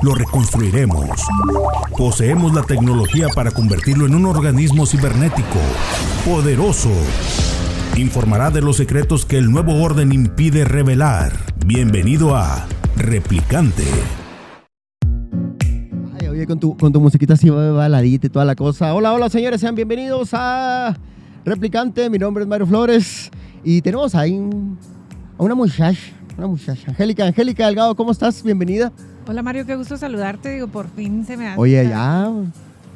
Lo reconstruiremos. Poseemos la tecnología para convertirlo en un organismo cibernético, poderoso. Informará de los secretos que el nuevo orden impide revelar. Bienvenido a Replicante. Ay, oye, con tu, con tu musiquita así baladita y toda la cosa. Hola, hola, señores, sean bienvenidos a Replicante. Mi nombre es Mario Flores y tenemos ahí a una muchacha, una muchacha. Angélica, Angélica Delgado, ¿cómo estás? Bienvenida. Hola Mario, qué gusto saludarte. Digo, por fin se me hace. Oye, ya,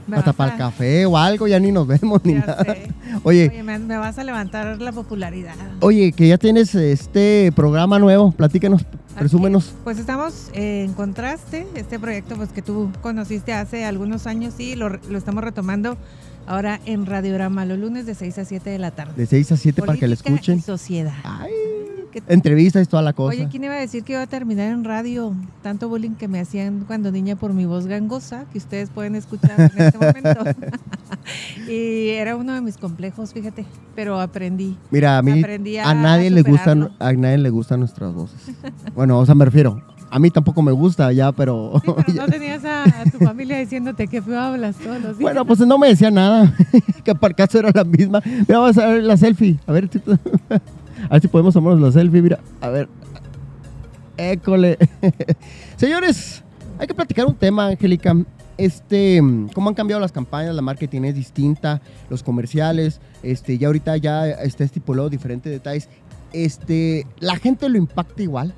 Me hasta para el café o algo, ya ni nos vemos ni nada. sé. Oye, Oye, me, me vas a levantar la popularidad. oye, que ya tienes este programa nuevo, platícanos, presúmenos. Pues estamos eh, en Contraste, este proyecto pues que tú conociste hace algunos años y lo, estamos retomando ahora en Radiograma, los lunes de 6 a 7 de la tarde. De 6 a 7 para que le escuchen. y sociedad. Ay, ¿Qué- entrevistas y toda la cosa. Oye, ¿quién iba a decir que iba a terminar en radio? Tanto bullying que me hacían cuando niña por mi voz gangosa, que ustedes pueden escuchar en este momento. y era uno de mis complejos, fíjate, pero aprendí. Mira, a mí Aprendí a a nadie le gustan a nadie le gustan nuestras voces. Bueno, o sea, me refiero, a mí tampoco me gusta ya, pero, Sí, pero no tenías a, a tu familia diciéndote que feo hablas todos los días. bueno, pues no me decía nada, que por caso era la misma. Mira, vamos a ver la selfie, a ver, a ver si podemos tomarnos la selfie, mira, a ver. École. Señores, hay que platicar un tema, Angélica. Este, cómo han cambiado las campañas, la marketing es distinta, los comerciales, este, ya ahorita ya está estipulado diferentes detalles. Este, la gente lo impacta igual.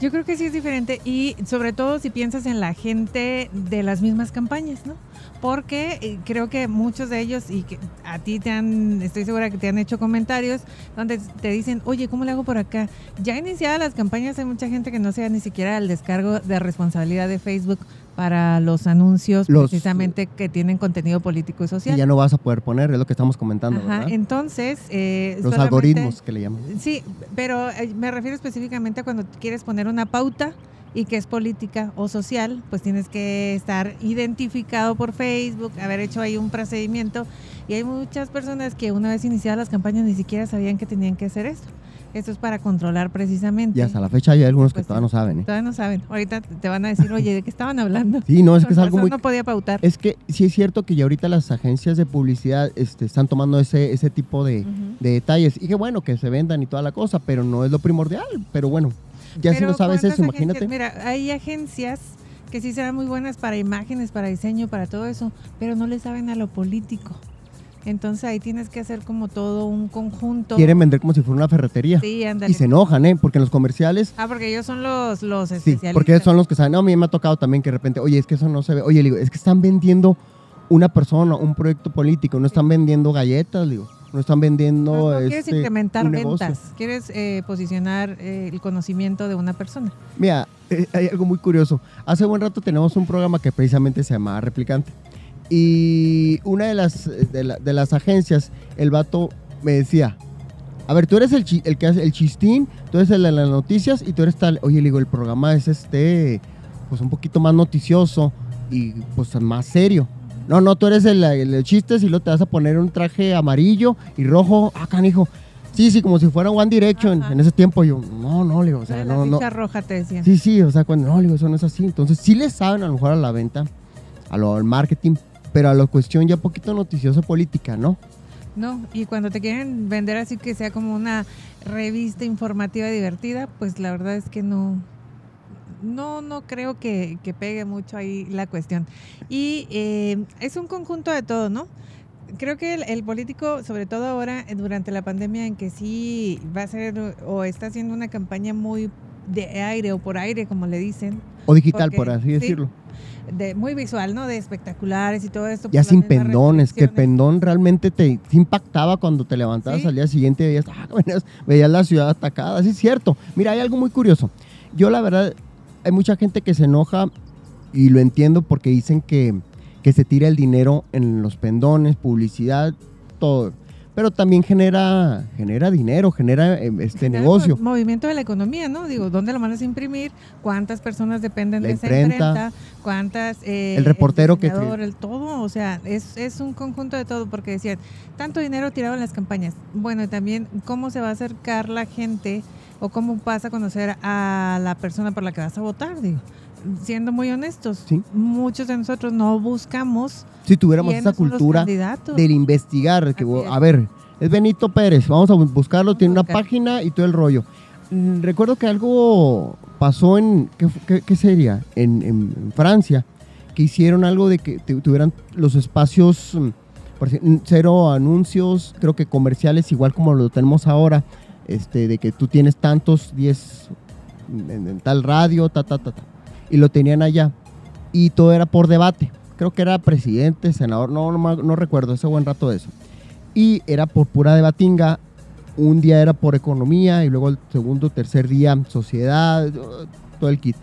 Yo creo que sí es diferente y sobre todo si piensas en la gente de las mismas campañas, ¿no? Porque eh, creo que muchos de ellos y que a ti te han, estoy segura que te han hecho comentarios donde te dicen, oye, ¿cómo le hago por acá? Ya iniciadas las campañas hay mucha gente que no se da ni siquiera el descargo de responsabilidad de Facebook para los anuncios Los- precisamente que tienen contenido político y Y social. ya no vas a poder poner, es lo que estamos comentando, Ajá, ¿verdad? entonces... eh, Los algoritmos que le llaman. Sí, pero eh, me refiero específicamente a cuando quieres poner una pauta y que es política o social, pues tienes que estar identificado por Facebook, haber hecho ahí un procedimiento. Y hay muchas personas que una vez iniciadas las campañas ni siquiera sabían que tenían que hacer esto. Esto es para controlar precisamente. Y hasta la fecha hay algunos que Pues todavía no saben, ¿eh? Todavía no saben. Ahorita te van a decir, oye, ¿de qué estaban hablando? Sí, no, es que es algo muy... No podía pautar. Es que sí es cierto que ya ahorita las agencias de publicidad este, están tomando ese, ese tipo de, de detalles. Y que bueno, que se vendan y toda la cosa, pero no es lo primordial. Pero bueno, ya si Pero no sabes ¿cuántas eso, agencias? imagínate. Mira, hay agencias que sí serán muy buenas para imágenes, para diseño, para todo eso, pero no le saben a lo político. Entonces ahí tienes que hacer como todo un conjunto. Quieren vender como si fuera una ferretería. Sí, ándale. y se enojan, ¿eh? Porque en los comerciales... Ah, porque ellos son los, los Sí, especialistas. porque ellos son los que saben. No, a mí me ha tocado también que de repente, oye, es que eso no se ve. Oye, digo, es que están vendiendo una persona, un proyecto político, no están vendiendo galletas, digo. No están vendiendo... No, no, quieres este, incrementar ventas, quieres eh, posicionar eh, el conocimiento de una persona. Mira, eh, hay algo muy curioso. Hace buen rato tenemos un programa que precisamente se llama Replicante. Y una de las, de, la- de las agencias, el vato me decía, a ver, tú eres el, chi- el que hace el chistín, tú eres el de las noticias y tú eres tal... Oye, le digo, el programa es este, pues un poquito más noticioso y pues más serio. No, no, tú eres el, el de chistes y luego te vas a poner un traje amarillo y rojo. Ah, canijo. Sí, sí, como si fuera One Direction. Ajá. En ese tiempo yo, no, no, le digo, o sea, no, no. roja te decían. Sí, sí, o sea, cuando no, le digo, eso no es así. Entonces, sí le saben a lo mejor a la venta, a lo al marketing, pero a la cuestión ya poquito noticiosa política, ¿no? No, y cuando te quieren vender así que sea como una revista informativa divertida, pues la verdad es que no, no, no creo que, que pegue mucho ahí la cuestión. Y eh, es un conjunto de todo, ¿no? Creo que el, el político, sobre todo ahora eh, durante la pandemia, en que sí va a ser o está haciendo una campaña muy de aire o por aire, como le dicen, O digital, Porque, por así sí, decirlo. de muy visual, ¿no? De espectaculares y todo esto. Ya las sin pendones, que el pendón realmente te, te impactaba cuando te levantabas Sí. al día siguiente y veías, ah, veías la ciudad atacada. Sí, es cierto. Mira, hay algo muy curioso. Yo, la verdad, hay mucha gente que se enoja y lo entiendo porque dicen que, que se tira el dinero en los pendones, publicidad, todo. Pero también genera, genera dinero, genera eh, este Genera negocio. mo- Movimiento de la economía, ¿no? Digo, ¿dónde lo mandas a imprimir? ¿Cuántas personas dependen La de esa imprenta. imprenta? ¿Cuántas? eh, El reportero que te- diseñador, El todo, o sea, es, es un conjunto de todo, porque decían, tanto dinero tirado en las campañas. Bueno, y también, ¿cómo se va a acercar la gente o cómo vas a conocer a la persona por la que vas a votar? Digo, siendo muy honestos, Sí. muchos de nosotros no buscamos Si tuviéramos esa cultura del investigar, que, a ver, es Benito Pérez, vamos a bu- buscarlo, Vamos a tiene una página y todo el rollo. Mm, Recuerdo que algo pasó en, ¿qué, fu- qué- qué sería? En, en- en Francia, que hicieron algo de que tu- tuvieran los espacios, mm, mm, cero anuncios, creo que comerciales, igual como lo tenemos ahora, este, de que tú tienes tantos, 10 en, en tal radio, ta, ta, ta, ta. Y lo tenían allá. Y todo era por debate. Creo que era presidente, senador, no, no, recuerdo, ese buen rato de eso. Y era por pura debatinga. Un día era por economía y luego el segundo, tercer día sociedad, todo el kit.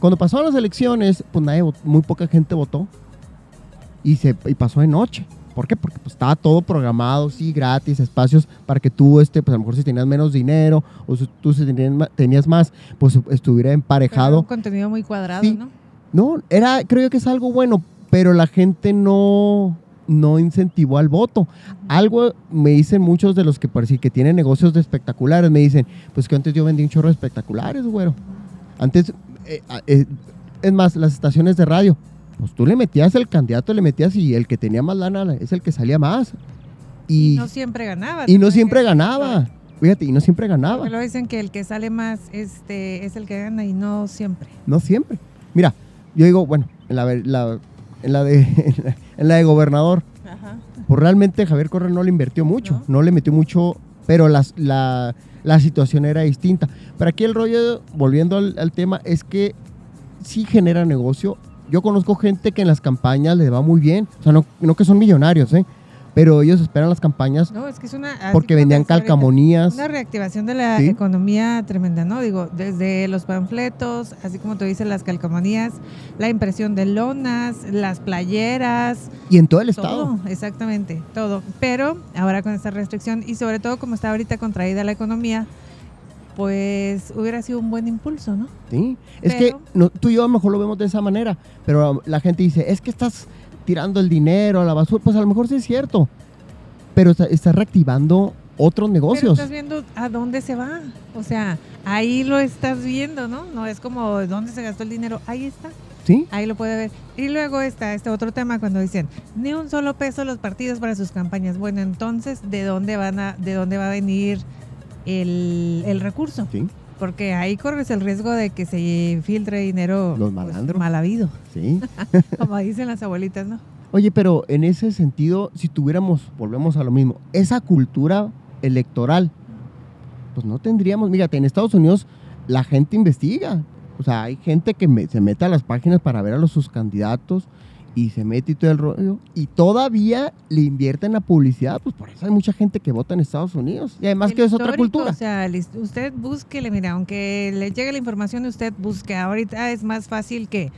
Cuando pasaron las elecciones, pues nadie, muy poca gente votó. Y, se, y pasó de noche. ¿Por qué? Porque pues, estaba todo programado, sí, gratis, espacios para que tú, este, pues a lo mejor si tenías menos dinero o si tú si tenías, más, pues estuviera Pero era emparejado. Un contenido muy cuadrado, Sí. ¿no? No, era, creo yo que es algo bueno, pero la gente no, no incentivó al voto. Algo me dicen muchos de los que que tienen negocios de espectaculares, me dicen, pues que antes yo vendí un chorro de espectaculares, güero. Antes, eh, eh, es más, las estaciones de radio, pues tú le metías el candidato, le metías y el que tenía más lana es el que salía más. Y Y, no siempre ganaba. y no siempre ganaba. Fíjate, y no siempre ganaba. Porque lo dicen que el que sale más este, es el que gana y no siempre. No siempre. Mira, yo digo, bueno, en la, ver- la- en la de en la de gobernador, Ajá. pues realmente Javier Correa no le invirtió mucho, No. no, le metió mucho, pero las- la, la situación era distinta. Pero aquí el rollo, volviendo al, al tema, es que sí genera negocio. Yo conozco gente que en las campañas le va muy bien, o sea, no, no que son millonarios, ¿eh? pero ellos esperan las campañas No, es que es una. así porque vendían calcamonías. Una reactivación de la Sí. economía tremenda, ¿no? Digo, desde los panfletos, así como tú dices, las calcamonías, la impresión de lonas, las playeras, Y en todo el estado. exactamente, todo. Pero ahora con esta restricción y sobre todo como está ahorita contraída la economía, pues hubiera sido un buen impulso, ¿no? Sí, es Pero- que no, tú y yo a lo mejor lo vemos de esa manera, pero la gente dice, es que estás tirando el dinero a la basura, pues a lo mejor sí es cierto, pero está- estás reactivando otros Pero negocios. estás viendo a dónde se va. O sea, ahí lo estás viendo, ¿no? No es como dónde se gastó el dinero. Ahí está. ¿Sí? Ahí lo puede ver. Y luego está este otro tema cuando dicen, ni un solo peso los partidos para sus campañas. Bueno, entonces, ¿de dónde van a, de dónde va a venir el, el recurso? Sí, Porque ahí corres el riesgo de que se filtre dinero Los pues, mal habido, sí. como dicen las abuelitas, ¿no? Oye, pero en ese sentido, si tuviéramos, volvemos a lo mismo, esa cultura electoral, pues no tendríamos, fíjate, en Estados Unidos la gente investiga. O sea, hay gente que me- se mete a las páginas para ver a los sus candidatos y se mete y todo el rollo. Y todavía le invierten a publicidad, pues por eso hay mucha gente que vota en Estados Unidos. Y además El que es otra cultura. O sea, usted búsquele, mira, aunque le llegue la información, usted busque. Ahorita es más fácil que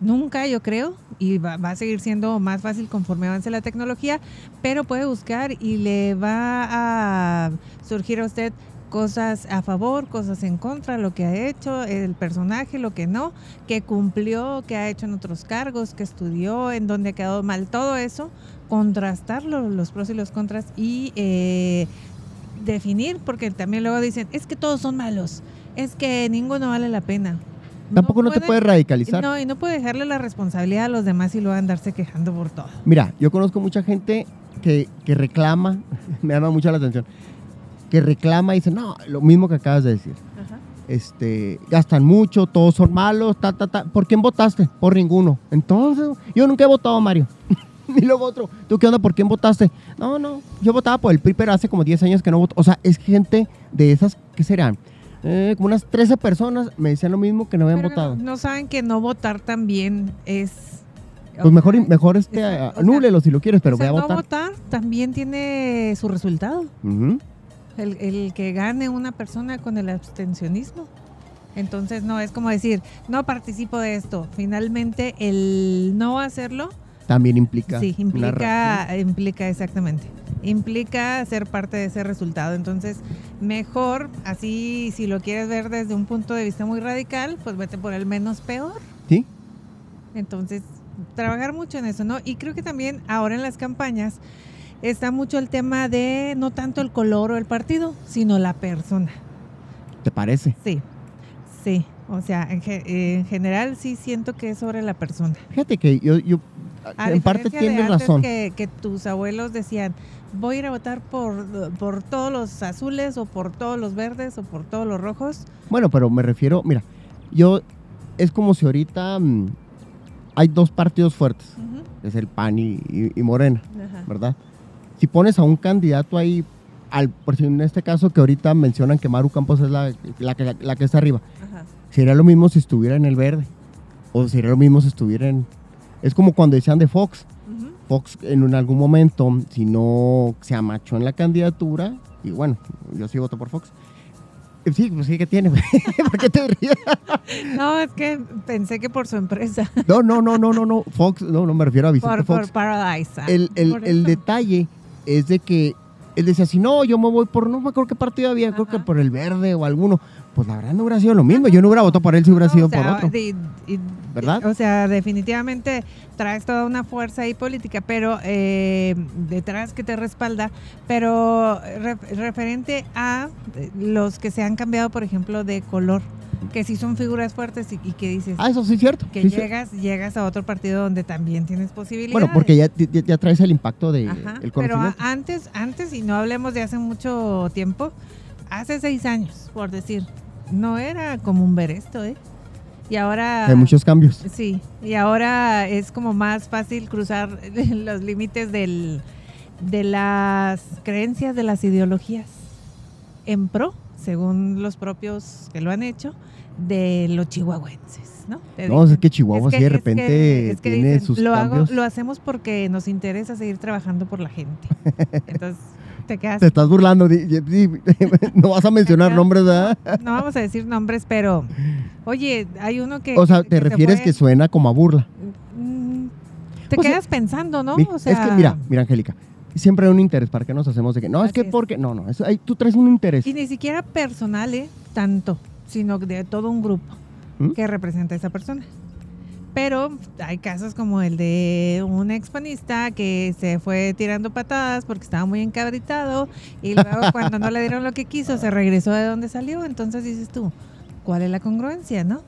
nunca, yo creo, y va, va a seguir siendo más fácil conforme avance la tecnología, pero puede buscar y le va a surgir a usted cosas a favor, cosas en contra, lo que ha hecho, el personaje, lo que no, que cumplió, que ha hecho en otros cargos, que estudió, en donde ha quedado mal, todo eso, contrastarlo, los pros y los contras y eh, definir, porque también luego dicen, es que todos son malos, es que ninguno vale la pena. Tampoco no, te puede- puedes radicalizar. No, y no puede dejarle la responsabilidad a los demás y luego andarse quejando por todo. Mira, yo conozco mucha gente que, que reclama, me llama mucho la atención, que reclama y dice, no, lo mismo que acabas de decir. este, gastan mucho, todos son malos, ta, ta, ta. ¿Por quién votaste? Por ninguno. Entonces, yo nunca he votado, Mario. y luego otro, ¿tú qué onda? ¿Por quién votaste? No, no, yo votaba por el PRI, pero hace como 10 años que no voto. O sea, es gente de esas, ¿qué serán? Eh, como unas 13 personas me decían lo mismo que no habían Pero votado. No, no saben que no votar también es... Pues mejor, mejor este, o sea, anúlelo si lo quieres, pero o sea, voy a no votar. votar también tiene su resultado. Ujú. El, el que gane una persona con el abstencionismo. Entonces no es como decir, no participo de esto. Finalmente el no hacerlo También implica. Sí, implica, implica exactamente. Implica ser parte de ese resultado. Entonces, mejor, así, si lo quieres ver desde un punto de vista muy radical, pues vete por el menos peor. Sí, Entonces, trabajar mucho en eso, ¿no? Y creo que también ahora en las campañas está mucho el tema de no tanto el color o el partido, sino la persona. ¿te parece? Sí, sí. O sea, en, ge- en general sí siento que es sobre la persona. Fíjate que yo, yo A en parte antes razón. Que, que tus abuelos decían, voy a ir a votar por, por todos los azules o por todos los verdes o por todos los rojos. Bueno, pero me refiero, mira, yo es como si ahorita mm, hay dos partidos fuertes, es el PAN y, y- y Morena, Ajá. ¿verdad? Si pones a un candidato ahí, al, por si en este caso que ahorita mencionan que Maru Campos es la, la que- la que está arriba, Ajá. sería lo mismo si estuviera en el verde, o sería lo mismo si estuviera en... Es como cuando decían de Fox. Fox en un- algún momento, si no se amachó en la candidatura, y bueno, yo sí voto por Fox. Eh, Sí, pues sí, ¿qué tiene? ¿Por qué te ríes? No, es que pensé que por su empresa, No, no, no, no, no, no. Fox, no, no me refiero a Vicente por, por Fox. Paradise. ah, El, el- por el detalle es de que él decía así, no, yo me voy por, no me acuerdo qué partido había, creo que por el verde o alguno. Pues la verdad no hubiera sido lo mismo, yo no hubiera votado por él si hubiera No, sido o sea, por otro. y- ¿Verdad? O sea, definitivamente traes toda una fuerza ahí política, pero eh, detrás que te respalda, pero re- referente a eh, los que se han cambiado, por ejemplo, de color, que sí son figuras fuertes y, y que dices Ah, eso sí es cierto. que sí, sí. llegas, llegas a otro partido donde también tienes posibilidades. Bueno, porque ya, ya, ya traes el impacto del Ajá, el pero conocimiento. antes, antes, y no hablemos de hace mucho tiempo, hace seis años, por decir, no era común ver esto, ¿eh? Y ahora... Hay muchos cambios. Sí, y ahora es como más fácil cruzar los límites del, de las creencias, de las ideologías, en pro, según los propios que lo han hecho, de los chihuahuenses, ¿no? No, es que Chihuahua sí de es repente es que tiene dicen, sus lo cambios. Hago, lo hacemos porque nos interesa seguir trabajando por la gente. Entonces, te quedas... Te estás burlando. no vas a mencionar nombres, ¿verdad? No vamos a decir nombres, pero... Oye, hay uno que... O sea, te refieres que suena como a burla. Mm, Te quedas pensando, ¿no? O sea, es que mira, mira, Angélica, siempre hay un interés. ¿Para qué nos hacemos de que no? Es Así que es. porque. No, no, eso, hay- tú traes un interés. Y ni siquiera personal, ¿eh? Tanto, sino de todo un grupo ¿Mm? que representa a esa persona. Pero hay casos como el de un expanista que se fue tirando patadas porque estaba muy encabritado y luego cuando no le dieron lo que quiso se regresó de donde salió. Entonces dices tú, ¿cuál es la congruencia, no?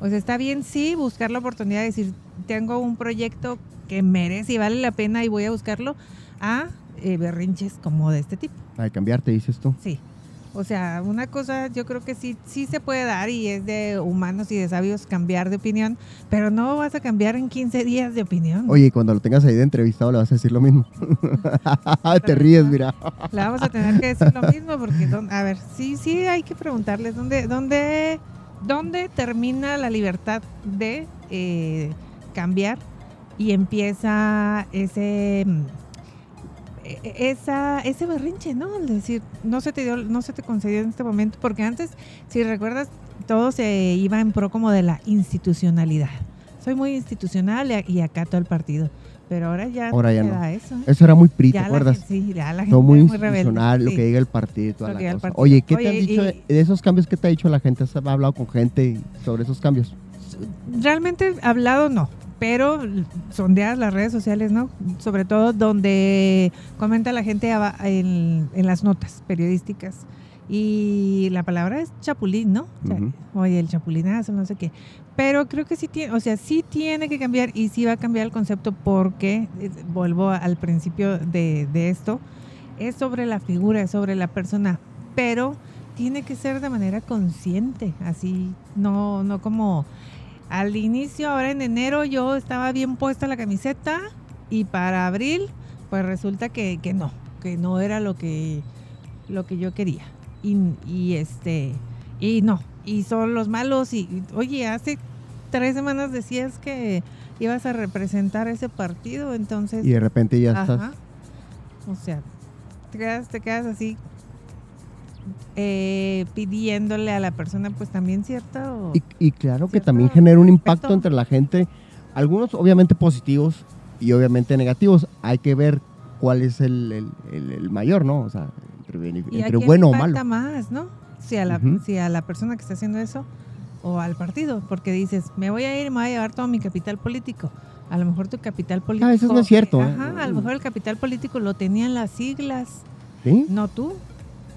O sea, está bien sí buscar la oportunidad de decir, tengo un proyecto que merece y vale la pena y voy a buscarlo a eh, berrinches como de este tipo. Ay, cambiarte, dices tú. Sí. O sea, una cosa yo creo que sí, sí se puede dar y es de humanos y de sabios cambiar de opinión, pero no vas a cambiar en 15 días de opinión. Oye, y cuando lo tengas ahí de entrevistado le vas a decir lo mismo. Te ríes, mira. Le vamos a tener que decir lo mismo porque, don- a ver, sí, sí hay que preguntarles dónde, dónde, dónde termina la libertad de eh, cambiar y empieza ese mm, esa, ese berrinche, ¿no? Es decir, no se te dio, no se te concedió en este momento, porque antes, si recuerdas, todo se iba en pro como de la institucionalidad. Soy muy institucional y, acato al partido. Pero ahora ya Ahora no ya no. eso. Eso era muy PRI, ¿te acuerdas? gente- sí, ya la gente Todo muy muy rebelde, institucional, lo sí. que diga el partido y toda Lo la que diga el cosa. partido. Oye, ¿qué te han dicho y- de esos cambios? ¿Qué te ha dicho la gente? ¿Has hablado con gente sobre esos cambios? Realmente hablado no, pero sondeas las redes sociales, ¿no? Sobre todo donde comenta la gente en, en las notas periodísticas. Y la palabra es chapulín, ¿no? O sea, Ujú. Oye, el chapulinazo, no sé qué. Pero creo que sí tiene, o sea, sí tiene que cambiar y sí va a cambiar el concepto porque, eh, vuelvo al principio de, de esto, es sobre la figura, es sobre la persona, pero tiene que ser de manera consciente, así, no, no como al inicio, ahora en enero yo estaba bien puesta la camiseta y para abril, pues resulta que, que no, que no era lo que, lo que yo quería. Y, y este, y no, y son los malos y, y, oye, hace tres semanas decías que ibas a representar ese partido, entonces... Y de repente ya Ajá. estás. O sea, te quedas, te quedas así. Eh, pidiéndole a la persona pues también cierto... Y, y claro que también genera un impacto entre la gente, algunos obviamente positivos y obviamente negativos. Hay que ver cuál es el, el- el- el mayor, ¿no? O sea, entre, bene- ¿Y a entre quién bueno o malo. más, ¿no? Si a, la, si a la persona que está haciendo eso o al partido, porque dices, me voy a ir y me voy a llevar todo mi capital político. A lo mejor tu capital político... A veces no es cierto, ¿eh? Ajá, a lo mejor el capital político lo tenían las siglas, ¿Sí? no tú.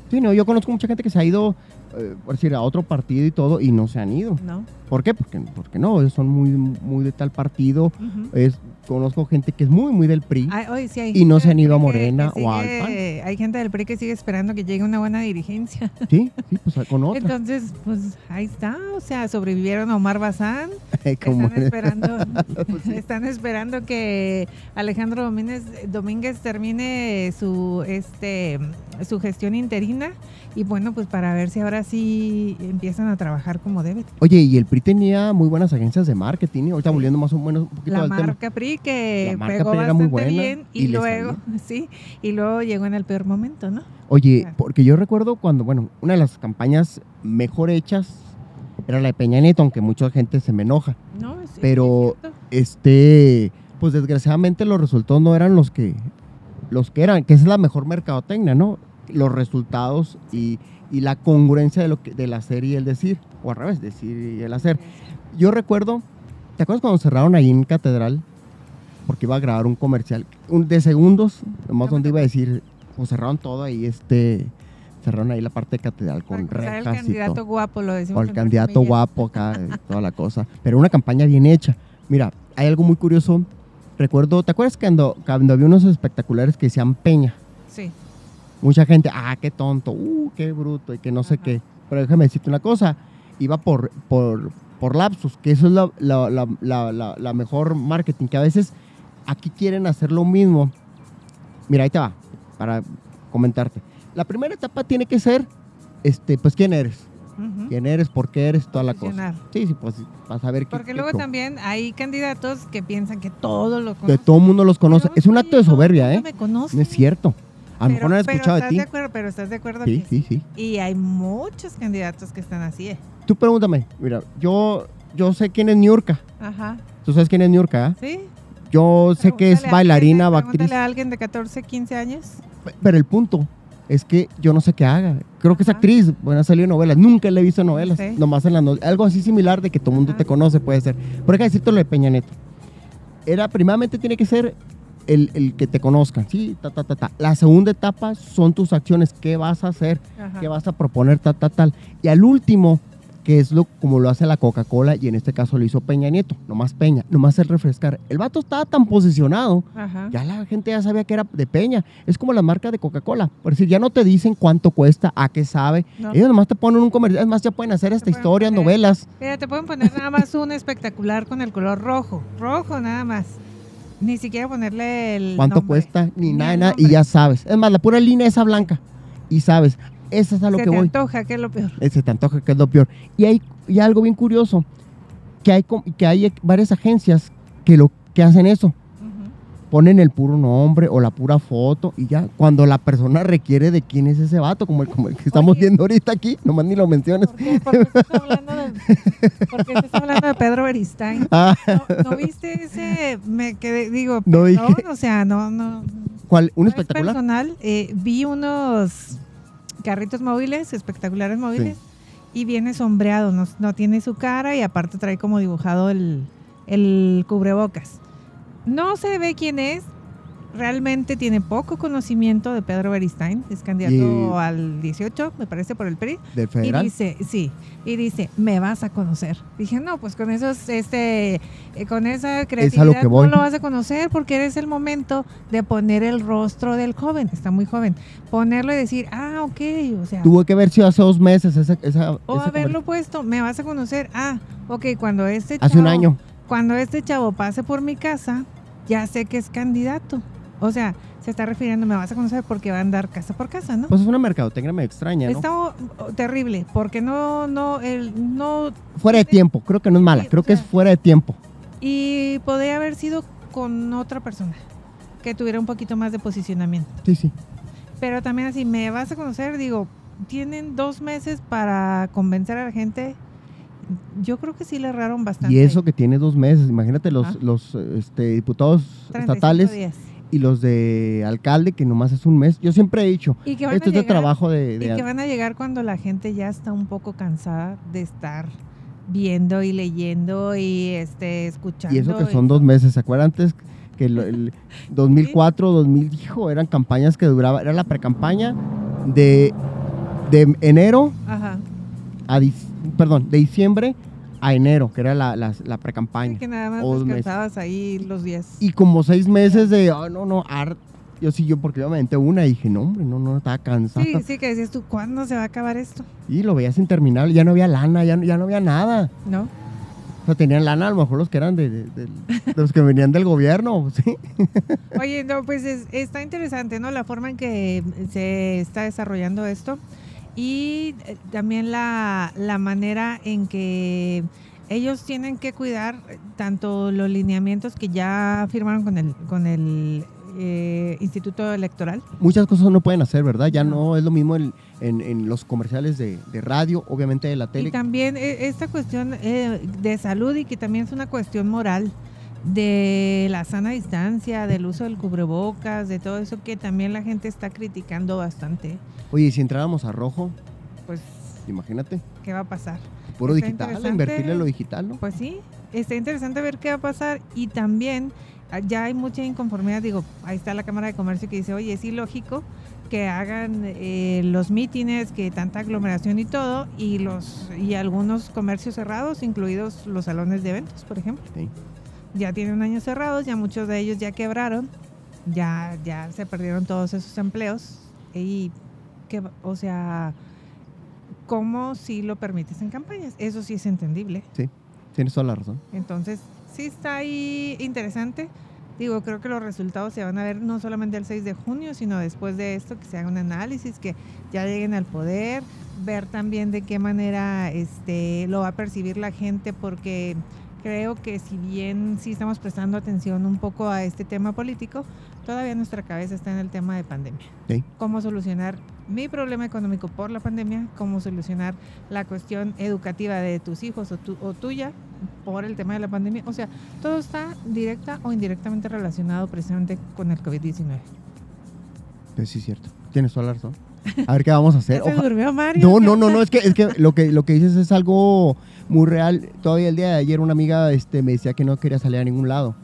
Sí, no, yo conozco mucha gente que se ha ido, eh, por decir, a otro partido y todo y no se han ido. ¿no? ¿Por qué? Porque, porque no, ellos son muy, muy de tal partido. Es, conozco gente que es muy, muy del PRI. Ay, oye, sí hay Y no se han ido a PRI Morena o al sigue- Hay gente del PRI que sigue esperando que llegue una buena dirigencia. Sí, sí, pues con otra. Entonces, pues ahí está. O sea, sobrevivieron a Omar Bazán. Están esperando, están esperando que Alejandro Domínguez, Domínguez termine su este su gestión interina y bueno, pues para ver si ahora sí empiezan a trabajar como debe. Oye, y el PRI tenía muy buenas agencias de marketing. y Ahorita volviendo más o menos un poquito La al tema. marca Que La marca pegó muy buena bien y, luego, sí, y luego llegó en el peor momento, ¿no? Oye, Claro. porque yo recuerdo cuando, bueno, una de las campañas mejor hechas era la de Peña Nieto, aunque mucha gente se me enoja. No, sí, sí, Pero- es. Este, pues desgraciadamente los resultados no eran los que, los que eran, que esa es la mejor mercadotecnia, ¿no? Los resultados y, y la congruencia de lo que, del hacer y el decir, o al revés, decir y el hacer. Yo recuerdo, ¿te acuerdas cuando cerraron ahí en Catedral? Porque iba a grabar un comercial, un de segundos, nomás donde iba a decir, pues cerraron todo ahí, este, cerraron ahí la parte de Catedral con el rejas y candidato todo. guapo, lo decimos. O el candidato guapo acá, toda la cosa. Pero una campaña bien hecha. Mira, hay algo muy curioso. Recuerdo, ¿te acuerdas cuando, cuando había unos espectaculares que decían Peña? Sí. Mucha gente, ah, qué tonto, uh, qué bruto, y que no sé qué. Pero déjame decirte una cosa, iba por, por, por lapsus, que eso es la- la- la mejor marketing, que a veces aquí quieren hacer lo mismo. Mira, ahí te va, para comentarte. La primera etapa tiene que ser, este, pues, ¿quién eres? ¿Quién eres? ¿Por qué eres? Toda la cosa. Sí, sí, pues, para saber qué- Porque qué luego también hay candidatos que piensan que todo lo conocen. todo el mundo los conoce. Pero Es un acto de soberbia, ¿eh? me conoce. No es cierto. A lo mejor no han escuchado de ti. de acuerdo, pero estás de acuerdo Sí, que sí, sí. Y hay muchos candidatos que están así, ¿eh? Tú pregúntame. Mira, yo, yo sé quién es Niurka. Ajá. Tú sabes quién es Niurka, ¿ah? ¿Sí? Yo sé que es bailarina o alguien- actriz. A alguien de 14, 15 años. Pero el punto es que yo no sé qué haga. Creo que es Ajá. actriz. Bueno, ha salido novelas. Nunca le he visto novelas. sé. Nomás en las no- Algo así similar de que todo el mundo te conoce puede ser. Por ejemplo, decirte lo de Peña Neto. Era, primeramente tiene que ser el, el que te conozcan. Sí, ta, ta, ta, ta. La segunda etapa son tus acciones. ¿Qué vas a hacer? Ajá. ¿Qué vas a proponer? Tal, tal, tal. Y al último, que es lo como lo hace la Coca-Cola y en este caso lo hizo Peña Nieto. Nomás Peña. Nomás el refrescar. El vato estaba tan posicionado Ajá. ya la gente ya sabía que era de Peña. Es como la marca de Coca-Cola. Por decir, ya no te dicen cuánto cuesta, a qué sabe. No. Ellos nomás te ponen un comercial. Es más, ya pueden hacer hasta pueden historias, poner- novelas. Mira, te pueden poner nada más un espectacular con el color rojo. Rojo nada más. Ni siquiera ponerle el Cuánto nombre. cuesta, ni nada, nada. Y ya sabes. Es más, la pura línea esa blanca. Y sabes, esa es a lo Se que te voy. antoja, que es lo peor. Eh, Se te antoja que es lo peor. Y hay y algo bien curioso. Que hay, que hay varias agencias que, lo, que hacen eso. Ponen el puro nombre o la pura foto y ya. Cuando la persona requiere de quién es ese vato, como el, como el que estamos Oye. viendo ahorita aquí, nomás ni lo menciones. ¿Por qué, por qué estás hablando de, estás hablando de Pedro Beristain? Ah, ¿No, no viste ese? Me quedé, digo, No perdón, dije. o sea, no, no. ¿Cuál? ¿Un es espectacular? personal. eh, vi unos carritos móviles, espectaculares móviles, y viene sombreado, no, no tiene su cara y aparte trae como dibujado el, el cubrebocas. No se ve quién es. Realmente tiene poco conocimiento de Pedro Beristain, es candidato Y- al 18, me parece, por el PRI. ¿Del Y federal? dice, sí, y dice, me vas a conocer. Dije, no, pues con esos, este, eh, con esa creatividad que voy. no lo vas a conocer porque eres el momento de poner el rostro del joven, está muy joven, ponerlo y decir, ah, ok, o sea, Tuvo que haber sido hace dos meses esa, esa, o esa haberlo puesto, me vas a conocer, ah, ok, cuando este Hace un año. cuando este chavo pase por mi casa, ya sé que es candidato. O sea, se está refiriendo, me vas a conocer porque va a andar casa por casa, ¿no? Pues es una mercadotecnia medio extraña, ¿no? Está oh, oh, terrible, porque no, no, el, no Fuera de tiempo, creo que no es mala, creo o que es fuera de tiempo. Y podría haber sido con otra persona que tuviera un poquito más de posicionamiento. Sí, sí. Pero también así, me vas a conocer, digo, tienen dos meses para convencer a la gente. Yo creo que sí le erraron bastante. Y eso que tiene dos meses, imagínate los, los este, diputados 35 estatales días. y los de alcalde, que nomás es un mes. Yo siempre he dicho, Y que van esto a es de llegar- trabajo de... Y que van a llegar cuando la gente ya está un poco cansada de estar viendo y leyendo y este escuchando. y eso que son dos meses, ¿se acuerdan antes? Que lo- el 2004, 2000, hijo, eran campañas que duraban, era la precampaña de, de enero Ajá. a, perdón, de diciembre a enero, que era la, la, la precampaña. que nada más meses. descansabas ahí los días. Y como seis meses de, oh, no, no, ar- yo sí, yo porque yo me aventé una y dije, no, hombre, no, no, estaba cansado. Sí, sí, que decías tú, ¿cuándo se va a acabar esto? Y lo veías interminable, ya no había lana, ya, no- ya no había nada. ¿No? Tenían lana a lo mejor los que eran de, de- de- de los que venían del gobierno, ¿sí? Oye, no, pues es- está interesante, ¿no? La forma en que se está desarrollando esto y eh, también la, la manera en que ellos tienen que cuidar eh, tanto los lineamientos que ya firmaron con el, con el eh, Instituto Electoral. Muchas cosas no pueden hacer, ¿verdad? Ya No. no, es lo mismo en, en- en los comerciales de, de radio, obviamente de la Y tele. también eh, esta cuestión eh, de salud y que también es una cuestión moral de la sana distancia, del uso del cubrebocas, de todo eso que también la gente está criticando bastante. Oye, y si entráramos a rojo, Pues, imagínate, ¿qué va a pasar? puro Está digital, invertirle en lo digital, ¿no? Pues sí, está interesante ver qué va a pasar y también ah, ya hay mucha inconformidad. Digo, ahí está la Cámara de Comercio que dice, oye, es ilógico que hagan eh, los mítines, que tanta aglomeración y todo, y los y algunos comercios cerrados, incluidos los salones de eventos, por ejemplo. Sí. Ya tienen un año cerrados, ya muchos de ellos ya quebraron, ya, ya se perdieron todos esos empleos. Y que, o sea, ¿cómo si lo permites en campañas? Eso sí es entendible. Tienes toda la razón. Entonces, sí está ahí interesante. Digo, creo que los resultados se van a ver no solamente el 6 de junio, sino después de esto, que se haga un análisis, que ya lleguen al poder, ver también de qué manera este, lo va a percibir la gente, porque creo que si bien sí estamos prestando atención un poco a este tema político, todavía nuestra cabeza está en el tema de pandemia. Sí. Cómo solucionar mi problema económico por la pandemia, cómo solucionar la cuestión educativa de tus hijos o, tu- o tuya por el tema de la pandemia. O sea, todo está directa o indirectamente relacionado precisamente con el COVID-19. Pues sí, es cierto. Tienes toda la razón. A ver qué vamos a hacer. ¿Ya se durmió Mario? No, ¿Qué no, no, no, es que, es que lo que lo que dices es algo muy real. Todavía el día de ayer una amiga este, me decía que no quería salir a ningún lado.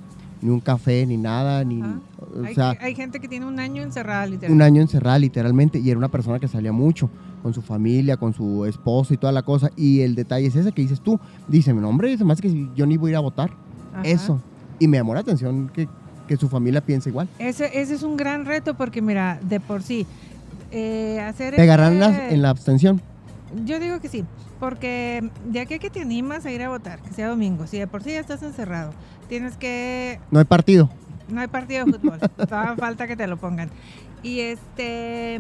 Ni un café, ni nada, ni... O Hay, sea, hay gente que tiene un año encerrada, literal. un año encerrada literalmente y era una persona que salía mucho con su familia, con su esposo y toda la cosa. Y el detalle es ese que dices tú. Dice, no, hombre, es más que si yo ni voy a ir a votar. Ajá. Eso. Y me llamó la atención que, que su familia piense igual. Ese, ese es un gran reto porque, mira, de por sí, eh, hacer... ¿Pegarán en la, este- en la abstención? Yo digo que sí, porque de aquí a que te animas a ir a votar, que sea domingo, si de por sí ya estás encerrado, tienes que No hay partido. No hay partido de fútbol, todavía falta que te lo pongan. Y este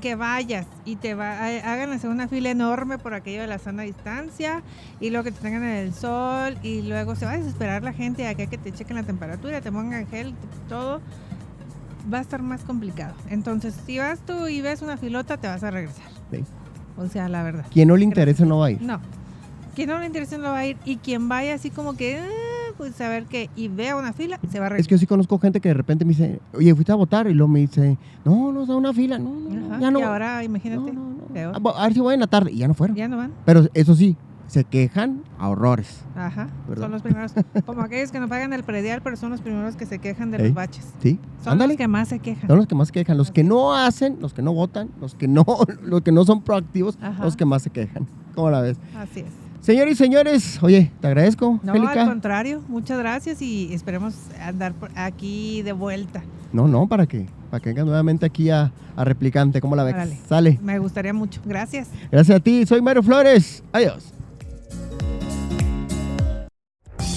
que vayas y te va, ha- hagan hacer una fila enorme por aquello de la sana distancia y luego que te tengan en el sol y luego se va a desesperar la gente acá que te chequen la temperatura, te pongan gel, todo va a estar más complicado. Entonces, si vas tú y ves una filota, te vas a regresar. Sí. O sea, la verdad. Quien no le interese no va a ir. No. Quien no le interese no va a ir y quien vaya así como que, "Ah", pues saber que y vea una fila, se va a regresar. Es que yo sí conozco gente que de repente me dice, oye, ¿fuiste a votar? Y luego me dice, no, no, está una fila. No, no, no, Ajá, ya no. Y ahora, imagínate, no, no, no. A vo- a ver si voy en la tarde. Y ya no fueron. ya no van. Pero eso sí, se quejan a horrores. Ajá. ¿Verdad? Son los primeros, como aquellos que no pagan el predial, pero son los primeros que se quejan de los baches. ¿Sí? Son Ándale. los que más se quejan. Son los que más se quejan. Los que no hacen, los que no votan, los que no, los que no son proactivos, Ajá. los que más se quejan. ¿Cómo la ves? Así es. Señores y señores, oye, te agradezco, No, Angélica. al contrario, muchas gracias y esperemos andar aquí de vuelta. No, no, para que, para que vengas nuevamente aquí a, a Replicante. ¿Cómo la ves? Sale. Me gustaría mucho. Gracias. Gracias a ti, soy Mario Flores. Adiós.